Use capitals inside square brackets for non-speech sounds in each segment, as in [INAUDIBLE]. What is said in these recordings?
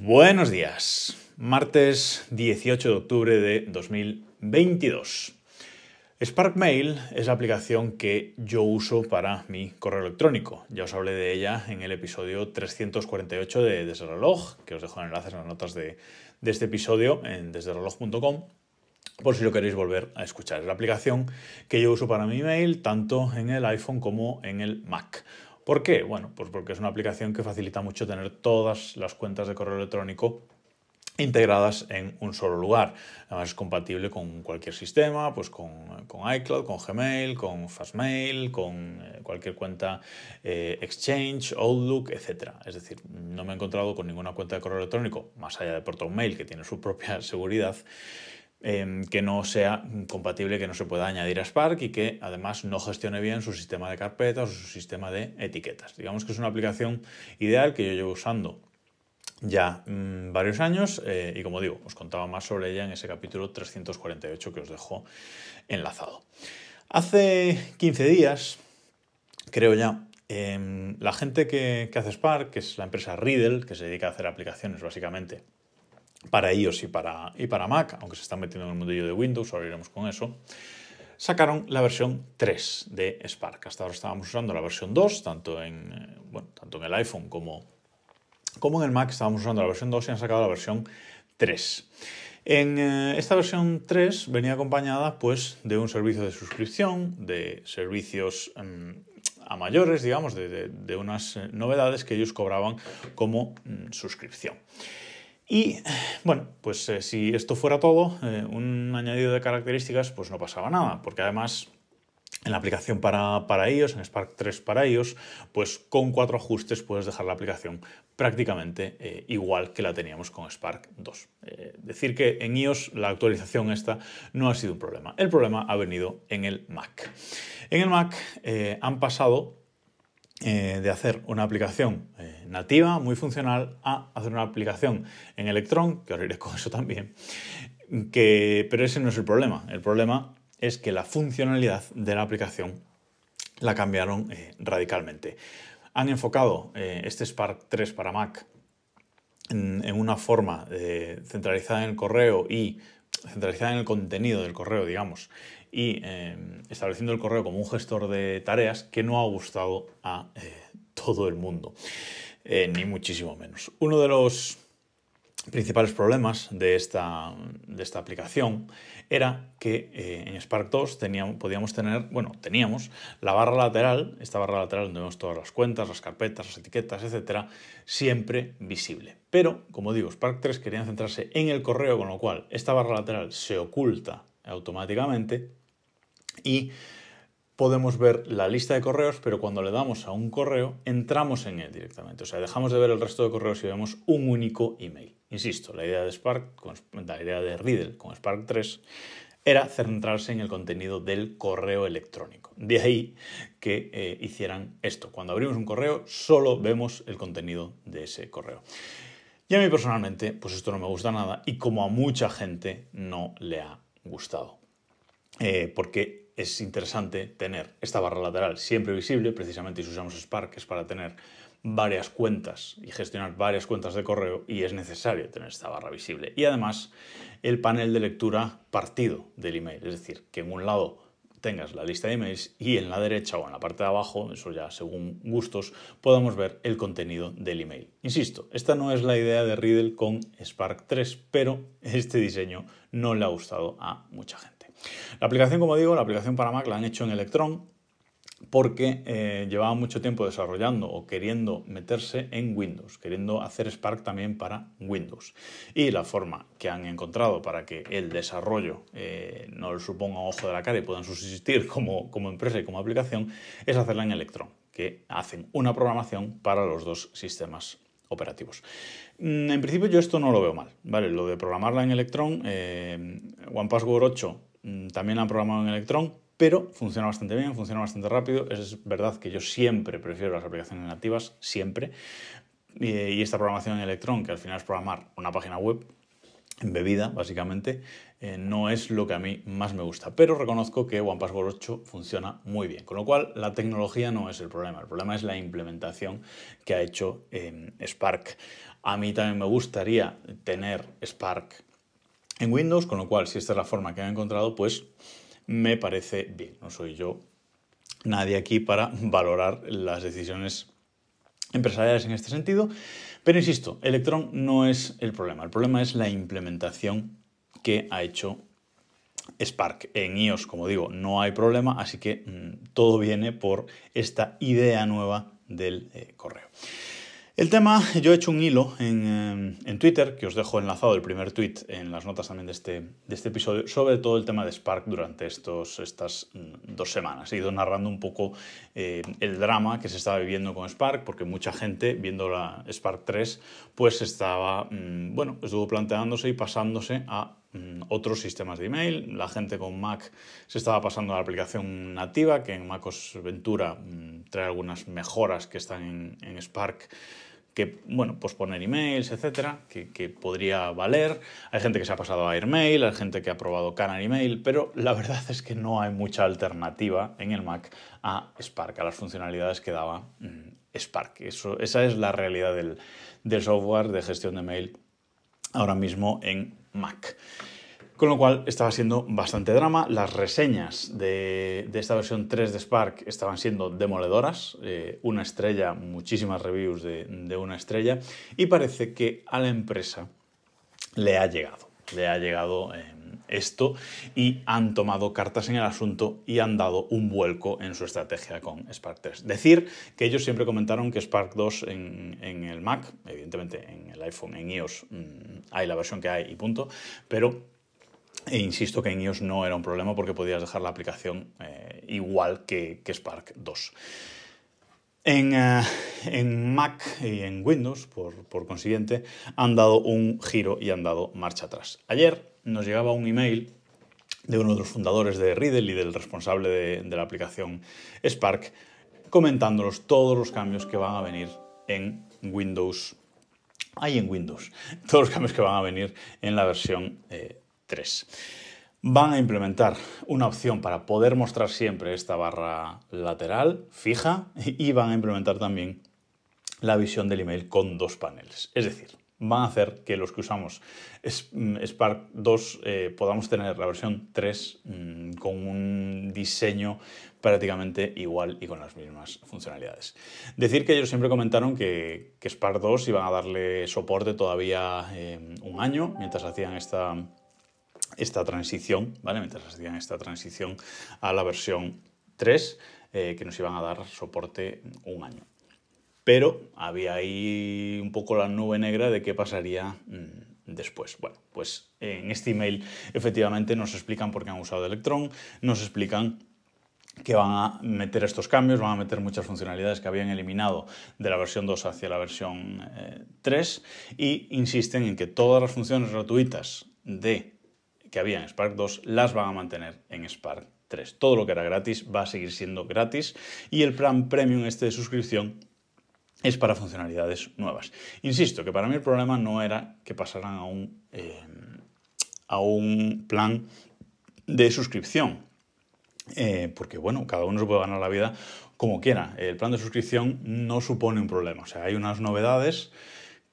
Buenos días, martes 18 de octubre de 2022. Spark Mail es la aplicación que yo uso para mi correo electrónico. Ya os hablé de ella en el episodio 348 de Desde Reloj, que os dejo en enlaces en las notas de, este episodio en desdereloj.com por si lo queréis volver a escuchar. Es la aplicación que yo uso para mi email tanto en el iPhone como en el Mac. ¿Por qué? Bueno, pues porque es una aplicación que facilita mucho tener todas las cuentas de correo electrónico integradas en un solo lugar. Además es compatible con cualquier sistema, pues con, iCloud, con Gmail, con Fastmail, con eh, cualquier cuenta eh, Exchange, Outlook, etc. Es decir, no me he encontrado con ninguna cuenta de correo electrónico, más allá de ProtonMail, que tiene su propia [LAUGHS] seguridad, Em, que no sea compatible, que no se pueda añadir a Spark y que además no gestione bien su sistema de carpetas o su sistema de etiquetas. Digamos que es una aplicación ideal que yo llevo usando ya mm, varios años eh, y como digo, os contaba más sobre ella en ese capítulo 348 que os dejo enlazado. Hace 15 días, creo ya, em, la gente que, que hace Spark, que es la empresa Riddle, que se dedica a hacer aplicaciones básicamente para iOS y para, y para Mac, aunque se están metiendo en el mundillo de Windows, ahora iremos con eso, sacaron la versión 3 de Spark. Hasta ahora estábamos usando la versión 2, tanto en, eh, bueno, tanto en el iPhone como, como en el Mac estábamos usando la versión 2 y han sacado la versión 3. En eh, esta versión 3 venía acompañada pues, de un servicio de suscripción, de servicios mm, a mayores, digamos, de, de, unas eh, novedades que ellos cobraban como mm, suscripción. Y bueno, pues eh, si esto fuera todo, eh, un añadido de características, pues no pasaba nada, porque además en la aplicación para, para, iOS, en Spark 3 para iOS, pues con cuatro ajustes puedes dejar la aplicación prácticamente eh, igual que la teníamos con Spark 2. decir que en iOS la actualización esta no ha sido un problema. El problema ha venido en el Mac. En el Mac han pasado eh, de hacer una aplicación eh, nativa, muy funcional, a hacer una aplicación en Electron, que ahora iré con eso también, que, pero ese no es el problema. El problema es que la funcionalidad de la aplicación la cambiaron eh, radicalmente. Han enfocado este Spark 3 para Mac en, en una forma centralizada en el correo y centralizada en el contenido del correo, digamos, y em, estableciendo el correo como un gestor de tareas que no ha gustado a eh, todo el mundo, eh, ni muchísimo menos. Uno de los principales problemas de esta, aplicación era que eh, en Spark 2 teníamos, podíamos tener, bueno, teníamos la barra lateral, esta barra lateral donde vemos todas las cuentas, las carpetas, las etiquetas, etcétera, siempre visible. Pero, como digo, Spark 3 querían centrarse en el correo, con lo cual esta barra lateral se oculta automáticamente y podemos ver la lista de correos, pero cuando le damos a un correo, entramos en él directamente. O sea, dejamos de ver el resto de correos y vemos un único email. Insisto, la idea de Spark, la idea de Riddle con Spark 3 era centrarse en el contenido del correo electrónico. De ahí que eh, hicieran esto. Cuando abrimos un correo, solo vemos el contenido de ese correo. Y a mí personalmente, pues esto no me gusta nada y como a mucha gente no le ha gustado. Eh, porque es interesante tener esta barra lateral siempre visible, precisamente si usamos Spark es para tener varias cuentas y gestionar varias cuentas de correo y es necesario tener esta barra visible. Y además el panel de lectura partido del email, es decir, que en un lado tengas la lista de emails y en la derecha o en la parte de abajo, eso ya según gustos, podamos ver el contenido del email. Insisto, esta no es la idea de Riddle con Spark 3, pero este diseño no le ha gustado a mucha gente. La aplicación, como digo, la aplicación para Mac la han hecho en Electron porque eh, llevaba mucho tiempo desarrollando o queriendo meterse en Windows, queriendo hacer Spark también para Windows. Y la forma que han encontrado para que el desarrollo eh, no le suponga ojo de la cara y puedan subsistir como, como empresa y como aplicación es hacerla en Electron, que hacen una programación para los dos sistemas operativos. Mm, en principio yo esto no lo veo mal, ¿vale? Lo de programarla en Electron, eh, OnePassword 8 Mm, también han programado en Electron, pero funciona bastante bien, funciona bastante rápido. Es verdad que yo siempre prefiero las aplicaciones nativas, siempre. Y esta programación en Electron, que al final es programar una página web, en bebida, básicamente, eh, no es lo que a mí más me gusta. Pero reconozco que OnePassword 8 funciona muy bien. Con lo cual, la tecnología no es el problema. El problema es la implementación que ha hecho Spark. A mí también me gustaría tener Spark en Windows, con lo cual, si esta es la forma que he encontrado, pues me parece bien. No soy yo nadie aquí para valorar las decisiones empresariales en este sentido. Pero insisto, Electron no es el problema. El problema es la implementación que ha hecho Spark. En iOS, como digo, no hay problema, así que mm, todo viene por esta idea nueva del eh, correo. El tema, yo he hecho un hilo em, en, Twitter, que os dejo enlazado el primer tweet en las notas también de este, de este episodio, sobre todo el tema de Spark durante estos, estas mm, dos semanas. He ido narrando un poco eh, el drama que se estaba viviendo con Spark, porque mucha gente, viendo la Spark 3, pues estaba, mm, bueno, estuvo planteándose y pasándose a otros sistemas de email. La gente con Mac se estaba pasando a la aplicación nativa, que en MacOS Ventura mm, trae algunas mejoras que están en, Spark que, bueno, pues poner emails, etcétera, que, podría valer. Hay gente que se ha pasado a AirMail, hay gente que ha probado Canon Email, pero la verdad es que no hay mucha alternativa en el Mac a Spark, a las funcionalidades que daba mm, Spark. Eso, esa es la realidad del, del software de gestión de mail ahora mismo en Mac. Con lo cual estaba siendo bastante drama. Las reseñas de, esta versión 3 de Spark estaban siendo demoledoras. Eh, una estrella, muchísimas reviews de, una estrella. Y parece que a la empresa le ha llegado. Le ha llegado eh, esto y han tomado cartas en el asunto y han dado un vuelco en su estrategia con Spark 3. Decir que ellos siempre comentaron que Spark 2 en, el Mac, evidentemente en el iPhone, en iOS, mm, hay la versión que hay y punto, pero e insisto que en iOS no era un problema porque podías dejar la aplicación eh, igual que, Spark 2. Eh, en, Mac y en Windows, por, consiguiente, han dado un giro y han dado marcha atrás. Ayer nos llegaba un email de uno de los fundadores de Riddle y del responsable de, la aplicación Spark comentándonos todos los cambios que van a venir en Windows. Hay en Windows. [LAUGHS] Todos los cambios que van a venir en la versión eh, 3. Van a implementar una opción para poder mostrar siempre esta barra lateral fija [LAUGHS] y van a implementar también la visión del email con dos paneles. Es decir, van a hacer que los que usamos mm, Spark 2 eh, podamos tener la versión 3 mm, con un diseño prácticamente igual y con las mismas funcionalidades. Decir que ellos siempre comentaron que, Spark 2 iban a darle soporte todavía eh, un año mientras hacían esta esta transición, ¿vale? Mientras hacían esta transición a la versión 3, eh, que nos iban a dar soporte un año. Pero había ahí un poco la nube negra de qué pasaría mm, después. Bueno, pues en este email efectivamente nos explican por qué han usado Electron, nos explican que van a meter estos cambios, van a meter muchas funcionalidades que habían eliminado de la versión 2 hacia la versión 3 eh, y insisten en que todas las funciones gratuitas de que había en Spark 2 las van a mantener en Spark 3. Todo lo que era gratis va a seguir siendo gratis y el plan premium este de suscripción es para funcionalidades nuevas. Insisto que para mí el problema no era que pasaran a un, eh, a un plan de suscripción. Eh, porque bueno, cada uno se puede ganar la vida como quiera. El plan de suscripción no supone un problema. O sea, hay unas novedades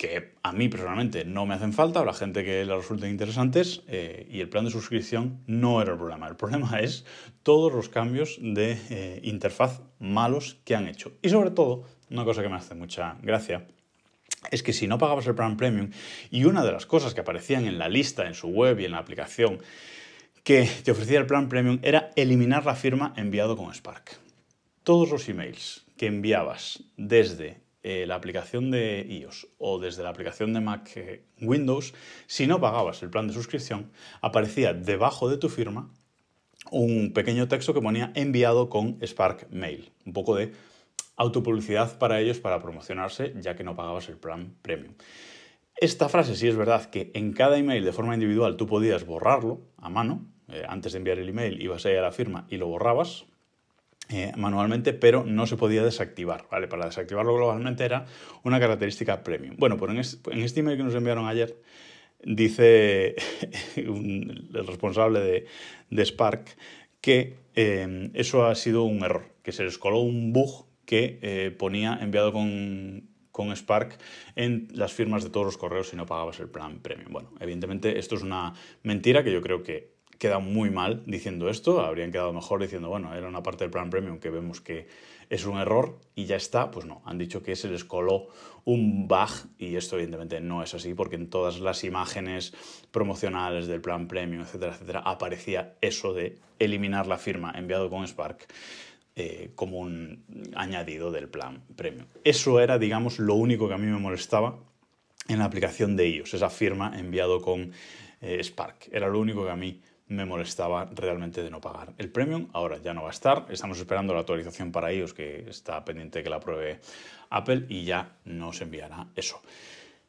que a mí personalmente no me hacen falta, la gente que le resulten interesantes, eh, y el plan de suscripción no era el problema. El problema [LAUGHS] es todos los cambios de eh, interfaz malos que han hecho. Y sobre todo, una cosa que me hace mucha gracia, es que si no pagabas el plan premium, y una de las cosas que aparecían en la lista, en su web y en la aplicación, que te ofrecía el plan premium, era eliminar la firma enviado con Spark. Todos los emails que enviabas desde eh, la aplicación de iOS o desde la aplicación de Mac eh, Windows, si no pagabas el plan de suscripción, aparecía debajo de tu firma un pequeño texto que ponía enviado con Spark Mail. Un poco de autopublicidad para ellos para promocionarse, ya que no pagabas el plan premium. Esta frase sí es verdad que en cada email de forma individual tú podías borrarlo a mano. Eh, antes de enviar el email ibas a ir a la firma y lo borrabas, eh, manualmente, pero no se podía desactivar. ¿vale? Para desactivarlo globalmente era una característica premium. Bueno, pues en este, email que nos enviaron ayer dice [LAUGHS] el responsable de, de Spark que eh, eso ha sido un error, que se les coló un bug que eh, ponía enviado con, con Spark en las firmas de todos los correos si no pagabas el plan premium. Bueno, evidentemente esto es una mentira que yo creo que queda muy mal diciendo esto, habrían quedado mejor diciendo, bueno, era una parte del plan premium que vemos que es un error y ya está, pues no, han dicho que se les coló un bug y esto evidentemente no es así porque en todas las imágenes promocionales del plan premium, etcétera, etcétera, aparecía eso de eliminar la firma enviado con Spark. Eh, como un añadido del plan premium. Eso era, digamos, lo único que a mí me molestaba en la aplicación de iOS, esa firma enviado con eh, Spark. Era lo único que a mí me molestaba realmente de no pagar el premium. Ahora ya no va a estar. Estamos esperando la actualización para iOS que está pendiente que la pruebe Apple y ya nos enviará eso.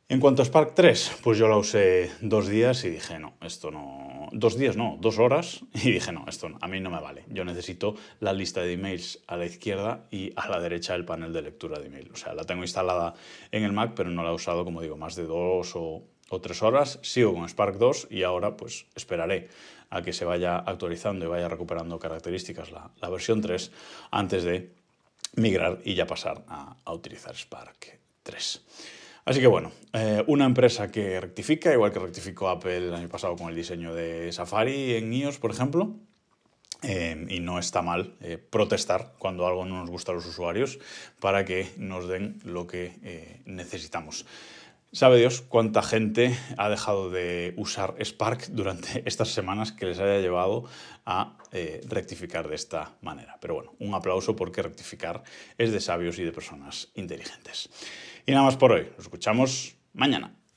En cuanto a Spark 3, pues yo la usé dos días y dije, no, esto no... Dos días, no, dos horas y dije, no, esto a mí no me vale. Yo necesito la lista de emails a la izquierda y a la derecha el panel de lectura de email. O sea, la tengo instalada en el Mac, pero no la he usado, como digo, más de dos o, o tres horas. Sigo con Spark 2 y ahora pues esperaré a que se vaya actualizando y vaya recuperando características la, versión 3 antes de migrar y ya pasar a, utilizar Spark 3. Así que bueno, eh, una empresa que rectifica, igual que rectificó Apple el año pasado con el diseño de Safari en iOS, por ejemplo, eh, y no está mal eh, protestar cuando algo no nos gusta a los usuarios para que nos den lo que necesitamos. Sabe Dios cuánta gente ha dejado de usar Spark durante [LAUGHS] estas semanas que les haya llevado a eh, rectificar de esta manera. Pero bueno, un aplauso porque rectificar es de sabios y de personas inteligentes. Y nada más por hoy. Nos escuchamos mañana.